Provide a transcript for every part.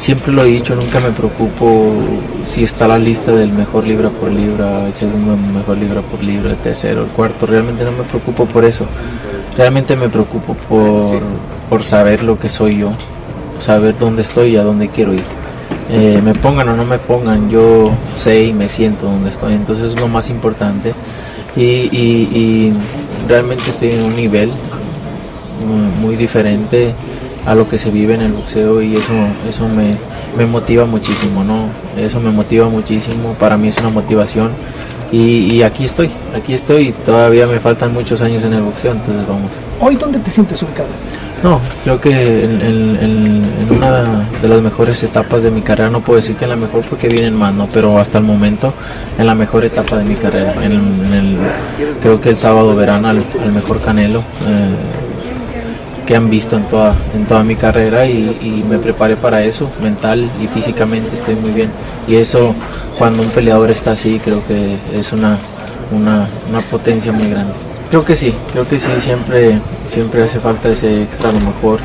Siempre lo he dicho, nunca me preocupo si está la lista del mejor libra por libra, el segundo mejor libra por libra, el tercero, el cuarto. Realmente no me preocupo por eso. Realmente me preocupo por, por saber lo que soy yo, saber dónde estoy y a dónde quiero ir. Eh, me pongan o no me pongan, yo sé y me siento donde estoy. Entonces es lo más importante. Y, y- y realmente estoy en un nivel mm, muy diferente a lo que se vive en el boxeo y eso eso me, me motiva muchísimo no eso me motiva muchísimo para mí es una motivación y, y aquí estoy aquí estoy todavía me faltan muchos años en el boxeo entonces vamos. ¿Hoy dónde te sientes ubicado? no creo que en, en- en- en una de las mejores etapas de mi carrera no puedo decir que en la mejor porque vienen más no pero hasta el momento en la mejor etapa de mi carrera en, el- en el creo que el sábado verán al, al mejor Canelo eh, que han visto en toda, en toda mi carrera y, y me preparé para eso, mental y físicamente estoy muy bien. Y eso, cuando un peleador está así, creo que es una, una, una potencia muy grande. Creo que sí, creo que sí, siempre, siempre hace falta ese extra a lo mejor,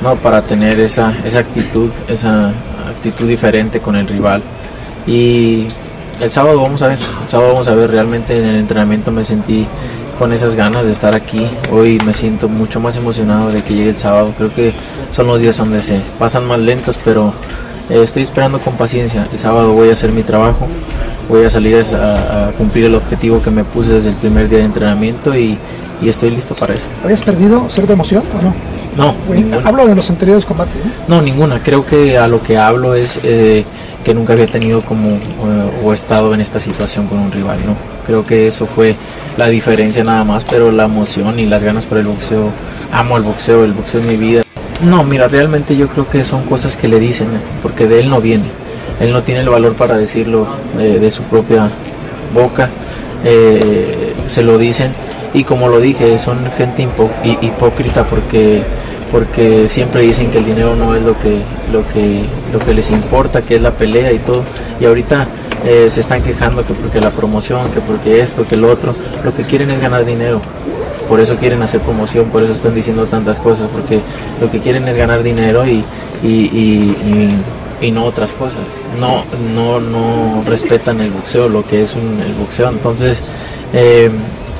¿no? Para tener esa, esa actitud, esa actitud diferente con el rival. Y el sábado vamos a ver, el sábado vamos a ver, realmente en el entrenamiento me sentí con esas ganas de estar aquí. Hoy me siento mucho más emocionado de que llegue el sábado. Creo que son los días donde se pasan más lentos, pero eh, estoy esperando con paciencia. El sábado voy a hacer mi trabajo, voy a salir a, a cumplir el objetivo que me puse desde el primer día de entrenamiento y, y estoy listo para eso. ¿Habías perdido cierta emoción o no? No, ninguna. Hablo de los anteriores combates. ¿no? No, ninguna. Creo que a lo que hablo es eh, que nunca había tenido como eh, o estado en esta situación con un rival, ¿no? Creo que eso fue la diferencia nada más, pero la emoción y las ganas por el boxeo, amo el boxeo, el boxeo es mi vida. No, mira, realmente yo creo que son cosas que le dicen, ¿eh? porque de él no viene. Él no tiene el valor para decirlo eh, de su propia boca. eh, se lo dicen y como lo dije, son gente hipócrita porque porque siempre dicen que el dinero no es lo que lo que lo que les importa, que es la pelea y todo. Y ahorita eh, se están quejando que porque la promoción, que porque esto, que lo otro, lo que quieren es ganar dinero. Por eso quieren hacer promoción, por eso están diciendo tantas cosas, porque lo que quieren es ganar dinero y, y, y- no otras cosas. No, no, no respetan el boxeo, lo que es un- el boxeo. Entonces, eh,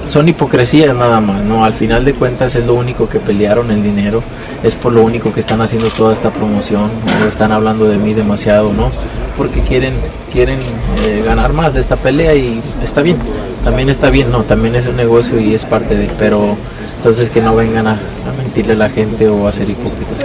son hipocresías nada más, ¿no? Al final de cuentas es lo único que pelearon el dinero, es por lo único que están haciendo toda esta promoción, o están hablando de mí demasiado, ¿no? Porque quieren, quieren eh, ganar más de esta pelea y está bien, también está bien, no, también es un negocio y es parte de, pero entonces que no vengan a, a mentirle a la gente o a ser hipócritas.